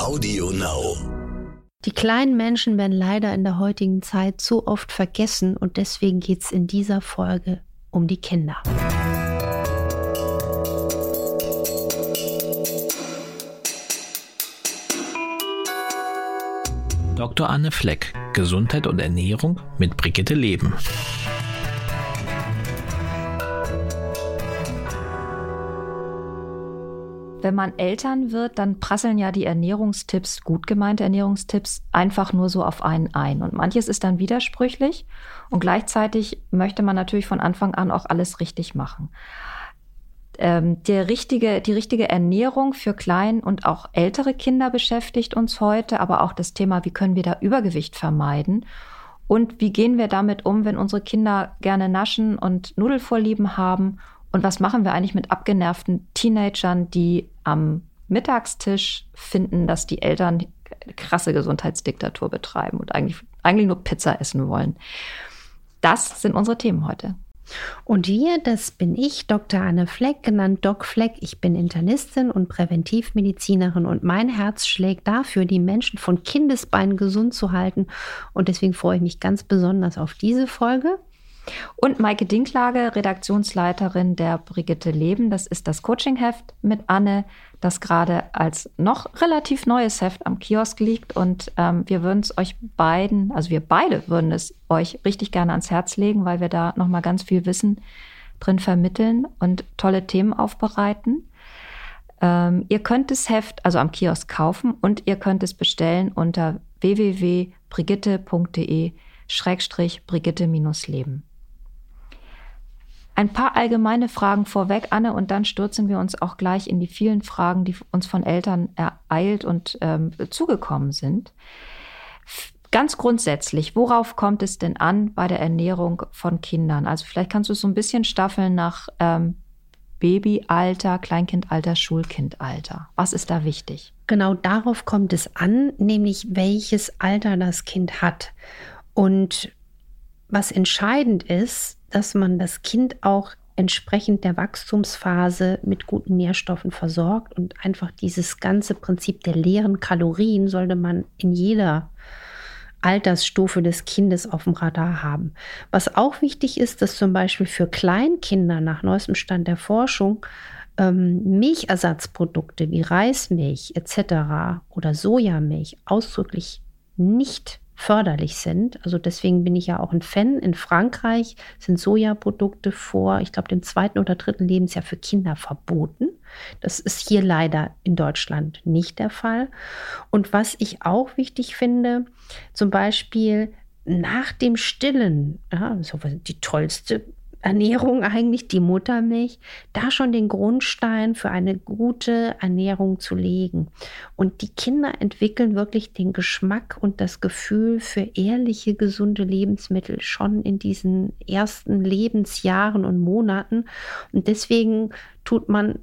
Audio Now. Die kleinen Menschen werden leider in der heutigen Zeit zu oft vergessen und deswegen geht es in dieser Folge um die Kinder. Dr. Anne Fleck, Gesundheit und Ernährung mit Brigitte Leben. Wenn man Eltern wird, dann prasseln ja die Ernährungstipps, gut gemeinte Ernährungstipps, einfach nur so auf einen ein. Und manches ist dann widersprüchlich und gleichzeitig möchte man natürlich von Anfang an auch alles richtig machen. Ähm, der richtige, die richtige Ernährung für klein und auch ältere Kinder beschäftigt uns heute, aber auch das Thema, wie können wir da Übergewicht vermeiden und wie gehen wir damit um, wenn unsere Kinder gerne naschen und Nudelvorlieben haben und was machen wir eigentlich mit abgenervten Teenagern, die am Mittagstisch finden, dass die Eltern krasse Gesundheitsdiktatur betreiben und eigentlich, eigentlich nur Pizza essen wollen? Das sind unsere Themen heute. Und wir, das bin ich, Dr. Anne Fleck, genannt Doc Fleck. Ich bin Internistin und Präventivmedizinerin und mein Herz schlägt dafür, die Menschen von Kindesbeinen gesund zu halten. Und deswegen freue ich mich ganz besonders auf diese Folge. Und Maike Dinklage, Redaktionsleiterin der Brigitte Leben. Das ist das Coachingheft mit Anne, das gerade als noch relativ neues Heft am Kiosk liegt. Und ähm, wir würden es euch beiden, also wir beide würden es euch richtig gerne ans Herz legen, weil wir da nochmal ganz viel Wissen drin vermitteln und tolle Themen aufbereiten. Ähm, ihr könnt das Heft also am Kiosk kaufen und ihr könnt es bestellen unter www.brigitte.de Schrägstrich Brigitte-Leben. Ein paar allgemeine Fragen vorweg, Anne, und dann stürzen wir uns auch gleich in die vielen Fragen, die uns von Eltern ereilt und ähm, zugekommen sind. Ganz grundsätzlich, worauf kommt es denn an bei der Ernährung von Kindern? Also vielleicht kannst du es so ein bisschen staffeln nach ähm, Babyalter, Kleinkindalter, Schulkindalter. Was ist da wichtig? Genau darauf kommt es an, nämlich welches Alter das Kind hat. Und was entscheidend ist, dass man das Kind auch entsprechend der Wachstumsphase mit guten Nährstoffen versorgt und einfach dieses ganze Prinzip der leeren Kalorien sollte man in jeder Altersstufe des Kindes auf dem Radar haben. Was auch wichtig ist, dass zum Beispiel für Kleinkinder nach neuestem Stand der Forschung ähm, Milchersatzprodukte wie Reismilch etc. oder Sojamilch ausdrücklich nicht förderlich sind. Also deswegen bin ich ja auch ein Fan. In Frankreich sind Sojaprodukte vor, ich glaube, dem zweiten oder dritten Lebensjahr für Kinder verboten. Das ist hier leider in Deutschland nicht der Fall. Und was ich auch wichtig finde, zum Beispiel nach dem Stillen, ja, die tollste Ernährung eigentlich, die Muttermilch, da schon den Grundstein für eine gute Ernährung zu legen. Und die Kinder entwickeln wirklich den Geschmack und das Gefühl für ehrliche, gesunde Lebensmittel schon in diesen ersten Lebensjahren und Monaten. Und deswegen tut man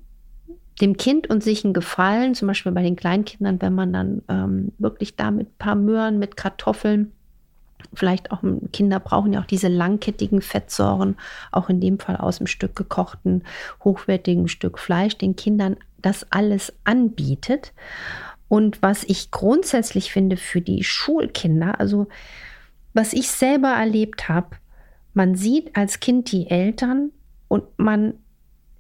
dem Kind und sich einen Gefallen, zum Beispiel bei den Kleinkindern, wenn man dann ähm, wirklich da mit ein paar Möhren, mit Kartoffeln, Vielleicht auch Kinder brauchen ja auch diese langkettigen Fettsäuren, auch in dem Fall aus dem Stück gekochten, hochwertigen Stück Fleisch, den Kindern das alles anbietet. Und was ich grundsätzlich finde für die Schulkinder, also was ich selber erlebt habe, man sieht als Kind die Eltern und man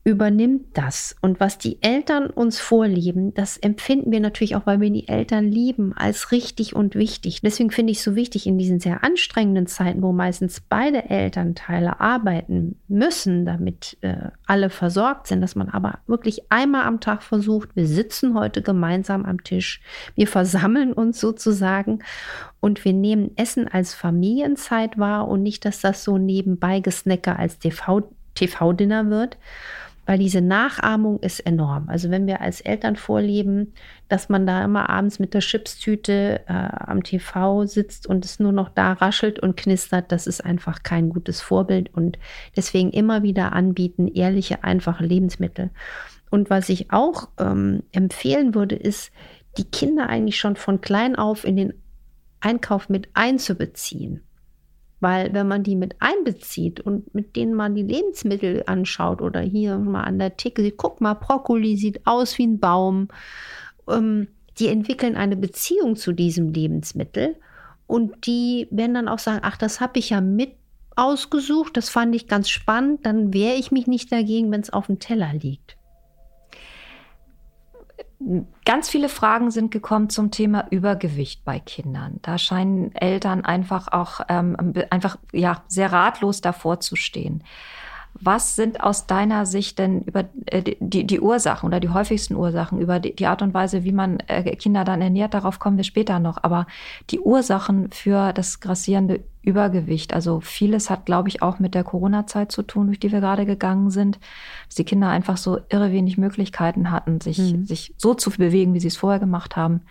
übernimmt das. Und was die Eltern uns vorleben, das empfinden wir natürlich auch, weil wir die Eltern lieben, als richtig und wichtig. Deswegen finde ich es so wichtig in diesen sehr anstrengenden Zeiten, wo meistens beide Elternteile arbeiten müssen, damit äh, alle versorgt sind, dass man aber wirklich einmal am Tag versucht, wir sitzen heute gemeinsam am Tisch, wir versammeln uns sozusagen und wir nehmen Essen als Familienzeit wahr und nicht, dass das so nebenbei gesnacker als TV TV-Dinner wird weil diese Nachahmung ist enorm. Also wenn wir als Eltern vorleben, dass man da immer abends mit der Chipstüte äh, am TV sitzt und es nur noch da raschelt und knistert, das ist einfach kein gutes Vorbild und deswegen immer wieder anbieten, ehrliche, einfache Lebensmittel. Und was ich auch ähm, empfehlen würde, ist, die Kinder eigentlich schon von klein auf in den Einkauf mit einzubeziehen. Weil wenn man die mit einbezieht und mit denen man die Lebensmittel anschaut oder hier mal an der Theke sieht, guck mal, Brokkoli sieht aus wie ein Baum. Ähm, die entwickeln eine Beziehung zu diesem Lebensmittel und die werden dann auch sagen, ach, das habe ich ja mit ausgesucht, das fand ich ganz spannend, dann wehre ich mich nicht dagegen, wenn es auf dem Teller liegt. Ganz viele Fragen sind gekommen zum Thema Übergewicht bei Kindern. Da scheinen Eltern einfach auch ähm, einfach ja sehr ratlos davor zu stehen. Was sind aus deiner Sicht denn über äh, die, die Ursachen oder die häufigsten Ursachen, über die, die Art und Weise, wie man äh, Kinder dann ernährt? Darauf kommen wir später noch. Aber die Ursachen für das grassierende Übergewicht, also vieles hat, glaube ich, auch mit der Corona-Zeit zu tun, durch die wir gerade gegangen sind, dass die Kinder einfach so irre wenig Möglichkeiten hatten, sich, mhm. sich so zu bewegen, wie sie es vorher gemacht haben.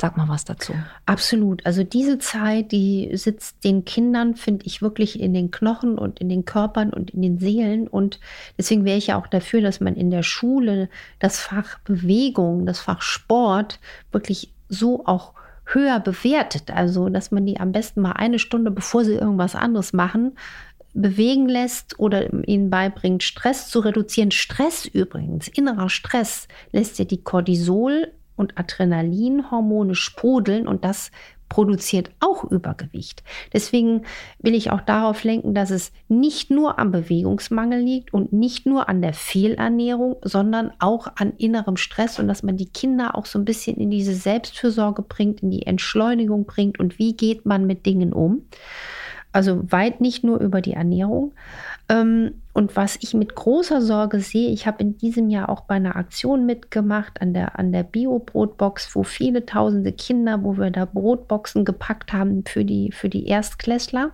Sag mal was dazu. Absolut. Also diese Zeit, die sitzt den Kindern, finde ich, wirklich in den Knochen und in den Körpern und in den Seelen. Und deswegen wäre ich ja auch dafür, dass man in der Schule das Fach Bewegung, das Fach Sport wirklich so auch höher bewertet. Also, dass man die am besten mal eine Stunde, bevor sie irgendwas anderes machen, bewegen lässt oder ihnen beibringt, Stress zu reduzieren. Stress übrigens, innerer Stress, lässt ja die Cortisol und Adrenalinhormone sprudeln und das produziert auch Übergewicht. Deswegen will ich auch darauf lenken, dass es nicht nur am Bewegungsmangel liegt und nicht nur an der Fehlernährung, sondern auch an innerem Stress und dass man die Kinder auch so ein bisschen in diese Selbstfürsorge bringt, in die Entschleunigung bringt und wie geht man mit Dingen um. Also weit nicht nur über die Ernährung. Ähm, und was ich mit großer Sorge sehe, ich habe in diesem Jahr auch bei einer Aktion mitgemacht an der, an der Bio-Brotbox, wo viele tausende Kinder, wo wir da Brotboxen gepackt haben für die, für die Erstklässler.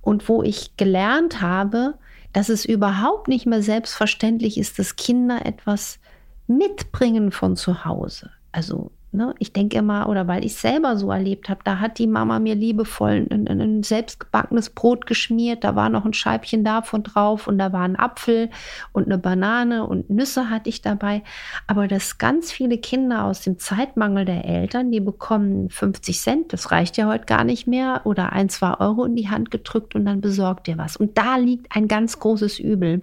Und wo ich gelernt habe, dass es überhaupt nicht mehr selbstverständlich ist, dass Kinder etwas mitbringen von zu Hause. Also Ne? Ich denke immer, oder weil ich selber so erlebt habe, da hat die Mama mir liebevoll ein, ein, ein selbstgebackenes Brot geschmiert, da war noch ein Scheibchen davon drauf und da war ein Apfel und eine Banane und Nüsse hatte ich dabei. Aber dass ganz viele Kinder aus dem Zeitmangel der Eltern, die bekommen 50 Cent, das reicht ja heute gar nicht mehr, oder ein, zwei Euro in die Hand gedrückt und dann besorgt ihr was. Und da liegt ein ganz großes Übel.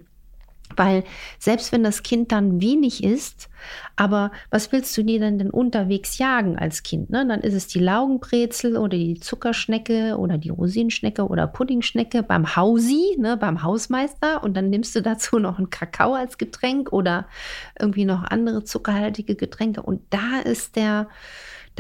Weil selbst wenn das Kind dann wenig isst, aber was willst du dir denn denn unterwegs jagen als Kind? Ne? Dann ist es die Laugenbrezel oder die Zuckerschnecke oder die Rosinenschnecke oder Puddingschnecke beim Hausi, ne, beim Hausmeister und dann nimmst du dazu noch einen Kakao als Getränk oder irgendwie noch andere zuckerhaltige Getränke und da ist der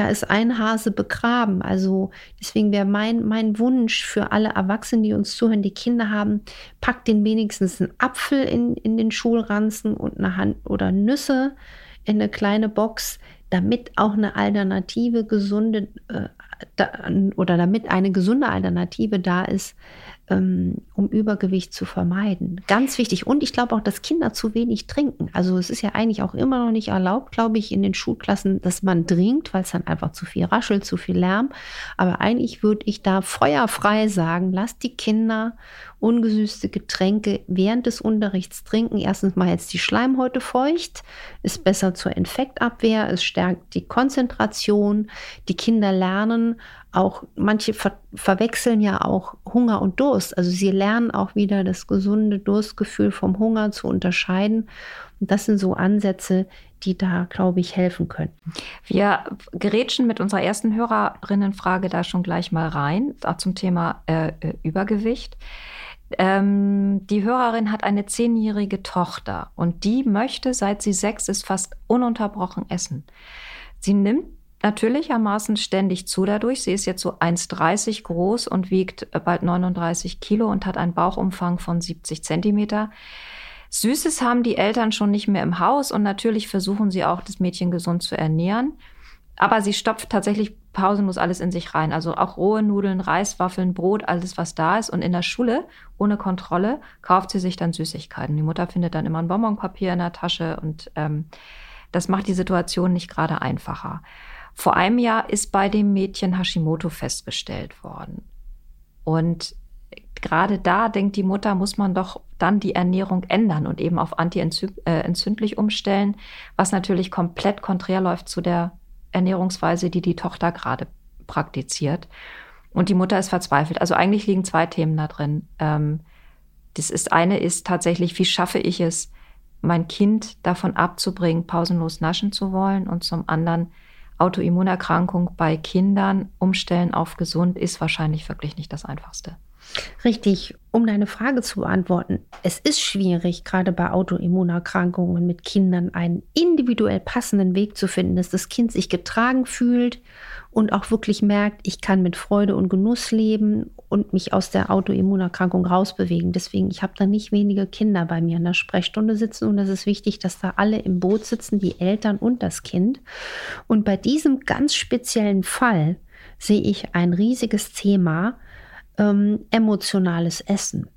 da ist ein Hase begraben. Also deswegen wäre mein, mein Wunsch für alle Erwachsenen, die uns zuhören, die Kinder haben, packt den wenigstens einen Apfel in, in den Schulranzen und eine Hand oder Nüsse in eine kleine Box, damit auch eine alternative, gesunde äh, da, oder damit eine gesunde Alternative da ist, um Übergewicht zu vermeiden. Ganz wichtig. Und ich glaube auch, dass Kinder zu wenig trinken. Also es ist ja eigentlich auch immer noch nicht erlaubt, glaube ich, in den Schulklassen, dass man trinkt, weil es dann einfach zu viel raschelt, zu viel Lärm. Aber eigentlich würde ich da feuerfrei sagen, lasst die Kinder ungesüßte Getränke während des Unterrichts trinken. Erstens mal jetzt die Schleimhäute feucht, ist besser zur Infektabwehr, es stärkt die Konzentration. Die Kinder lernen auch, manche ver verwechseln ja auch Hunger und Durst. Also sie lernen auch wieder das gesunde Durstgefühl vom Hunger zu unterscheiden. Und das sind so Ansätze, die da, glaube ich, helfen können. Wir gerätschen mit unserer ersten Hörerinnenfrage da schon gleich mal rein, zum Thema äh, äh Übergewicht. Ähm, die Hörerin hat eine zehnjährige Tochter und die möchte, seit sie sechs ist, fast ununterbrochen essen. Sie nimmt natürlichermaßen ständig zu dadurch. Sie ist jetzt so 1,30 groß und wiegt bald 39 Kilo und hat einen Bauchumfang von 70 Zentimeter. Süßes haben die Eltern schon nicht mehr im Haus und natürlich versuchen sie auch, das Mädchen gesund zu ernähren. Aber sie stopft tatsächlich pausenlos alles in sich rein. Also auch rohe Nudeln, Reiswaffeln, Brot, alles, was da ist. Und in der Schule, ohne Kontrolle, kauft sie sich dann Süßigkeiten. Die Mutter findet dann immer ein Bonbonpapier in der Tasche und ähm, das macht die Situation nicht gerade einfacher. Vor einem Jahr ist bei dem Mädchen Hashimoto festgestellt worden. Und gerade da denkt die Mutter, muss man doch dann die Ernährung ändern und eben auf anti-entzündlich äh, umstellen, was natürlich komplett konträr läuft zu der Ernährungsweise, die die Tochter gerade praktiziert. Und die Mutter ist verzweifelt. Also eigentlich liegen zwei Themen da drin. Ähm, das ist eine ist tatsächlich, wie schaffe ich es, mein Kind davon abzubringen, pausenlos naschen zu wollen und zum anderen Autoimmunerkrankung bei Kindern umstellen auf gesund ist wahrscheinlich wirklich nicht das Einfachste. Richtig, um deine Frage zu beantworten. Es ist schwierig, gerade bei Autoimmunerkrankungen mit Kindern einen individuell passenden Weg zu finden, dass das Kind sich getragen fühlt und auch wirklich merkt, ich kann mit Freude und Genuss leben und mich aus der Autoimmunerkrankung rausbewegen. Deswegen, ich habe da nicht wenige Kinder bei mir in der Sprechstunde sitzen und es ist wichtig, dass da alle im Boot sitzen, die Eltern und das Kind. Und bei diesem ganz speziellen Fall sehe ich ein riesiges Thema, ähm, emotionales Essen.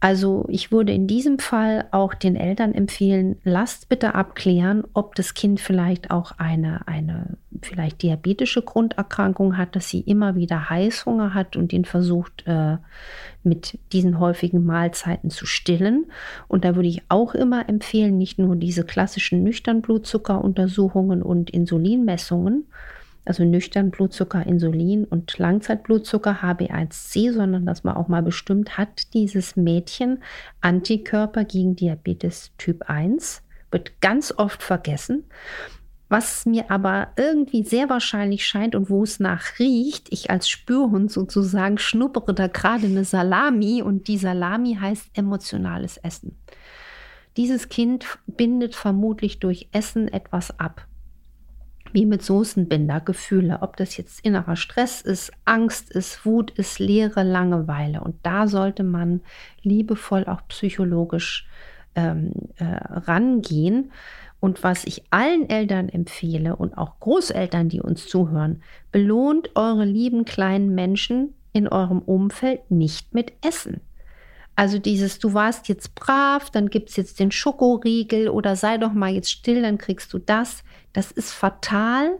Also ich würde in diesem Fall auch den Eltern empfehlen, lasst bitte abklären, ob das Kind vielleicht auch eine, eine vielleicht diabetische Grunderkrankung hat, dass sie immer wieder Heißhunger hat und den versucht äh, mit diesen häufigen Mahlzeiten zu stillen. Und da würde ich auch immer empfehlen, nicht nur diese klassischen Nüchternblutzuckeruntersuchungen und Insulinmessungen, also nüchtern Blutzucker, Insulin und Langzeitblutzucker HB1C, sondern dass man auch mal bestimmt, hat dieses Mädchen Antikörper gegen Diabetes Typ 1, wird ganz oft vergessen. Was mir aber irgendwie sehr wahrscheinlich scheint und wo es nach riecht, ich als Spürhund sozusagen schnuppere da gerade eine Salami und die Salami heißt emotionales Essen. Dieses Kind bindet vermutlich durch Essen etwas ab wie mit Soßenbinder Gefühle, ob das jetzt innerer Stress ist, Angst ist, Wut ist, Leere, Langeweile. Und da sollte man liebevoll auch psychologisch ähm, äh, rangehen. Und was ich allen Eltern empfehle und auch Großeltern, die uns zuhören, belohnt eure lieben kleinen Menschen in eurem Umfeld nicht mit Essen. Also dieses, du warst jetzt brav, dann gibt es jetzt den Schokoriegel oder sei doch mal jetzt still, dann kriegst du das. Das ist fatal.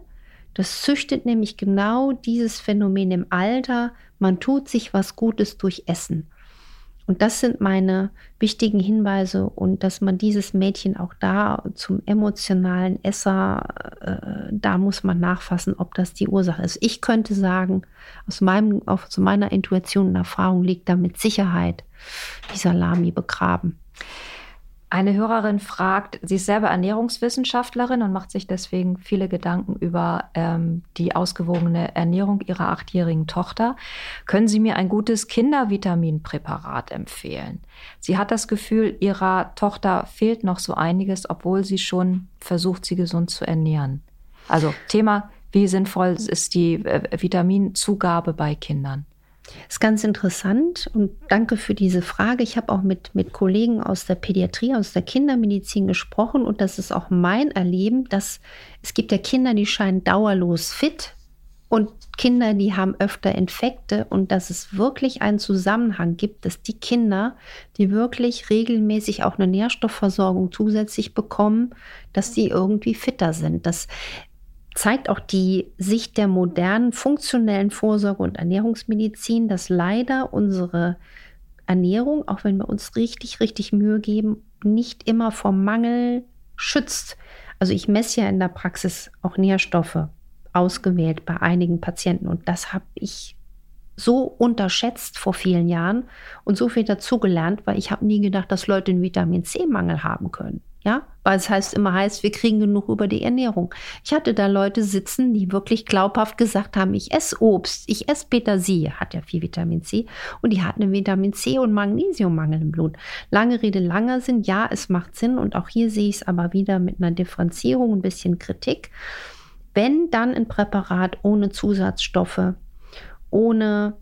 Das züchtet nämlich genau dieses Phänomen im Alter. Man tut sich was Gutes durch Essen. Und das sind meine wichtigen Hinweise und dass man dieses Mädchen auch da zum emotionalen Esser, äh, da muss man nachfassen, ob das die Ursache ist. Ich könnte sagen, aus, meinem, aus meiner Intuition und Erfahrung liegt da mit Sicherheit die Salami begraben. Eine Hörerin fragt, sie ist selber Ernährungswissenschaftlerin und macht sich deswegen viele Gedanken über ähm, die ausgewogene Ernährung ihrer achtjährigen Tochter. Können Sie mir ein gutes Kindervitaminpräparat empfehlen? Sie hat das Gefühl, ihrer Tochter fehlt noch so einiges, obwohl sie schon versucht, sie gesund zu ernähren. Also Thema, wie sinnvoll ist die äh, Vitaminzugabe bei Kindern? Ist ganz interessant und danke für diese Frage. Ich habe auch mit, mit Kollegen aus der Pädiatrie, aus der Kindermedizin gesprochen und das ist auch mein Erleben, dass es gibt ja Kinder, die scheinen dauerlos fit und Kinder, die haben öfter Infekte und dass es wirklich einen Zusammenhang gibt, dass die Kinder, die wirklich regelmäßig auch eine Nährstoffversorgung zusätzlich bekommen, dass die irgendwie fitter sind. Das zeigt auch die Sicht der modernen funktionellen Vorsorge und Ernährungsmedizin, dass leider unsere Ernährung, auch wenn wir uns richtig, richtig Mühe geben, nicht immer vor Mangel schützt. Also ich messe ja in der Praxis auch Nährstoffe ausgewählt bei einigen Patienten und das habe ich so unterschätzt vor vielen Jahren und so viel dazugelernt, weil ich habe nie gedacht, dass Leute einen Vitamin C-Mangel haben können. Ja, weil es heißt immer heißt, wir kriegen genug über die Ernährung. Ich hatte da Leute sitzen, die wirklich glaubhaft gesagt haben, ich esse Obst, ich esse Petersilie, hat ja viel Vitamin C und die hatten einen Vitamin C und Magnesiummangel im Blut. Lange Rede, langer Sinn, ja, es macht Sinn und auch hier sehe ich es aber wieder mit einer Differenzierung, ein bisschen Kritik. Wenn dann ein Präparat ohne Zusatzstoffe, ohne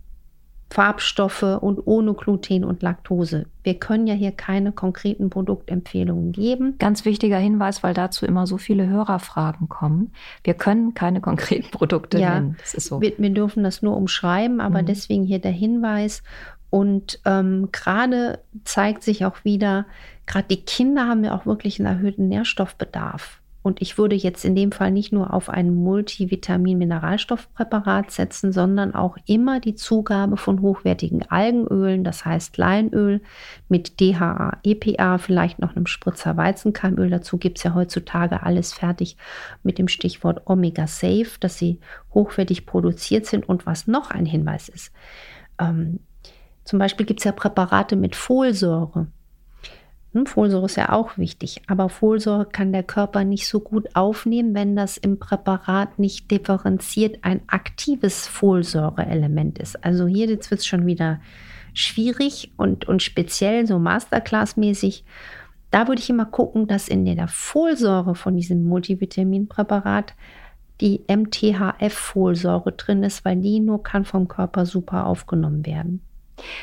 Farbstoffe und ohne Gluten und Laktose. Wir können ja hier keine konkreten Produktempfehlungen geben. Ganz wichtiger Hinweis, weil dazu immer so viele Hörerfragen kommen. Wir können keine konkreten Produkte ja, nennen. Das ist so. Wir, wir dürfen das nur umschreiben, aber mhm. deswegen hier der Hinweis. Und ähm, gerade zeigt sich auch wieder, gerade die Kinder haben ja auch wirklich einen erhöhten Nährstoffbedarf. Und ich würde jetzt in dem Fall nicht nur auf ein Multivitamin-Mineralstoffpräparat setzen, sondern auch immer die Zugabe von hochwertigen Algenölen, das heißt Leinöl mit DHA, EPA, vielleicht noch einem Spritzer Weizenkeimöl. Dazu gibt es ja heutzutage alles fertig mit dem Stichwort Omega Safe, dass sie hochwertig produziert sind. Und was noch ein Hinweis ist, ähm, zum Beispiel gibt es ja Präparate mit Folsäure. Hm, Folsäure ist ja auch wichtig, aber Folsäure kann der Körper nicht so gut aufnehmen, wenn das im Präparat nicht differenziert ein aktives Folsäureelement ist. Also hier jetzt wird es schon wieder schwierig und, und speziell so Masterclass-mäßig. Da würde ich immer gucken, dass in der Folsäure von diesem Multivitaminpräparat die MTHF-Folsäure drin ist, weil die nur kann vom Körper super aufgenommen werden.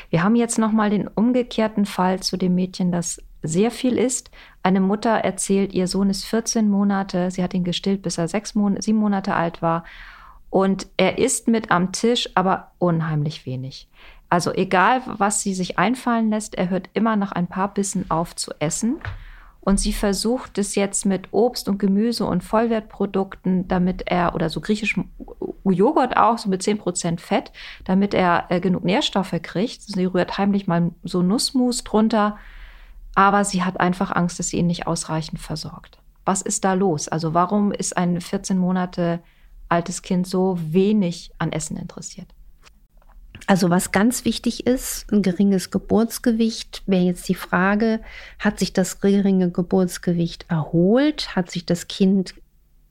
Wir haben jetzt noch mal den umgekehrten Fall zu dem Mädchen, das sehr viel isst. Eine Mutter erzählt, ihr Sohn ist 14 Monate, sie hat ihn gestillt, bis er sechs Mon sieben Monate alt war. Und er isst mit am Tisch, aber unheimlich wenig. Also egal, was sie sich einfallen lässt, er hört immer nach ein paar Bissen auf zu essen. Und sie versucht es jetzt mit Obst und Gemüse und Vollwertprodukten, damit er, oder so griechischem Joghurt auch, so mit 10% Fett, damit er äh, genug Nährstoffe kriegt. Sie rührt heimlich mal so Nussmus drunter, aber sie hat einfach Angst, dass sie ihn nicht ausreichend versorgt. Was ist da los? Also warum ist ein 14 Monate altes Kind so wenig an Essen interessiert? Also was ganz wichtig ist, ein geringes Geburtsgewicht, wäre jetzt die Frage, hat sich das geringe Geburtsgewicht erholt? Hat sich das Kind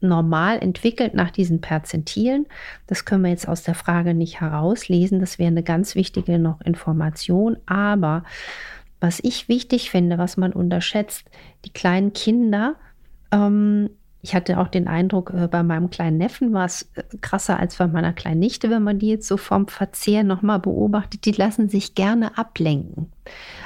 normal entwickelt nach diesen Perzentilen? Das können wir jetzt aus der Frage nicht herauslesen. Das wäre eine ganz wichtige noch Information. Aber was ich wichtig finde, was man unterschätzt, die kleinen Kinder ähm, ich hatte auch den Eindruck, äh, bei meinem kleinen Neffen war es äh, krasser als bei meiner kleinen Nichte, wenn man die jetzt so vom Verzehr nochmal beobachtet. Die lassen sich gerne ablenken.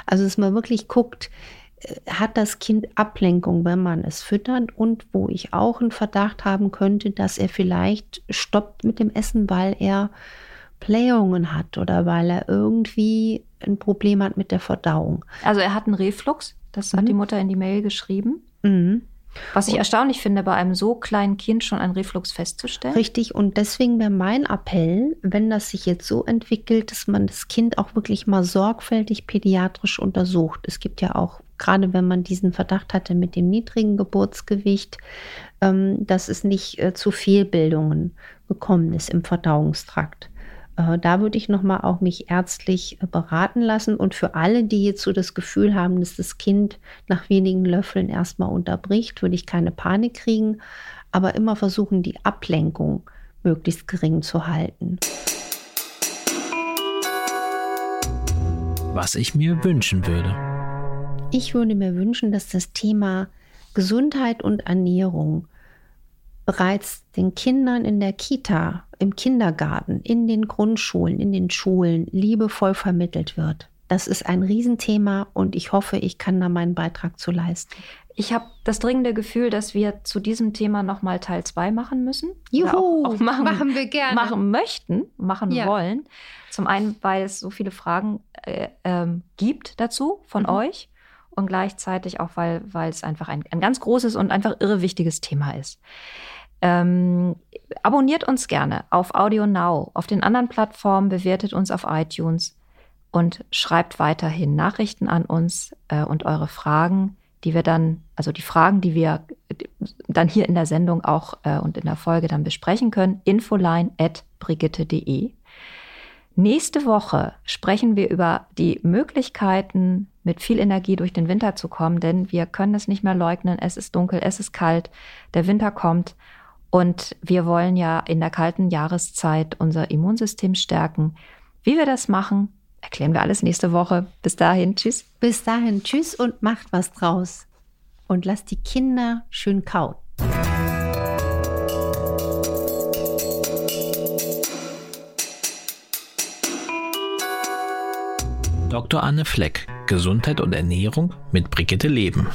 Also, dass man wirklich guckt, äh, hat das Kind Ablenkung, wenn man es füttert und wo ich auch einen Verdacht haben könnte, dass er vielleicht stoppt mit dem Essen, weil er Blähungen hat oder weil er irgendwie ein Problem hat mit der Verdauung. Also er hat einen Reflux, das hat mhm. die Mutter in die Mail geschrieben. Mhm. Was ich erstaunlich finde, bei einem so kleinen Kind schon einen Reflux festzustellen. Richtig, und deswegen wäre mein Appell, wenn das sich jetzt so entwickelt, dass man das Kind auch wirklich mal sorgfältig pädiatrisch untersucht. Es gibt ja auch, gerade wenn man diesen Verdacht hatte mit dem niedrigen Geburtsgewicht, ähm, dass es nicht äh, zu Fehlbildungen gekommen ist im Verdauungstrakt. Äh, da würde ich nochmal auch mich ärztlich äh, beraten lassen. Und für alle, die jetzt so das Gefühl haben, dass das Kind nach wenigen Löffeln erstmal unterbricht, würde ich keine Panik kriegen, aber immer versuchen, die Ablenkung möglichst gering zu halten. Was ich mir wünschen würde. Ich würde mir wünschen, dass das Thema Gesundheit und Ernährung bereits den Kindern in der Kita, im Kindergarten, in den Grundschulen, in den Schulen liebevoll vermittelt wird. Das ist ein Riesenthema und ich hoffe, ich kann da meinen Beitrag zu leisten. Ich habe das dringende Gefühl, dass wir zu diesem Thema nochmal Teil 2 machen müssen. Juhu, auch, auch machen, machen, wir gerne. Machen möchten, machen ja. wollen. Zum einen, weil es so viele Fragen äh, ähm, gibt dazu von mhm. euch und gleichzeitig auch, weil, weil es einfach ein, ein ganz großes und einfach irre wichtiges Thema ist. Ähm, abonniert uns gerne auf Audio Now, auf den anderen Plattformen, bewertet uns auf iTunes und schreibt weiterhin Nachrichten an uns äh, und eure Fragen, die wir dann, also die Fragen, die wir dann hier in der Sendung auch äh, und in der Folge dann besprechen können, infoline at brigitte.de. Nächste Woche sprechen wir über die Möglichkeiten, mit viel Energie durch den Winter zu kommen, denn wir können es nicht mehr leugnen. Es ist dunkel, es ist kalt, der Winter kommt und wir wollen ja in der kalten Jahreszeit unser Immunsystem stärken. Wie wir das machen, erklären wir alles nächste Woche. Bis dahin, tschüss. Bis dahin, tschüss und macht was draus. Und lasst die Kinder schön kauen. Dr. Anne Fleck, Gesundheit und Ernährung mit Brigitte Leben.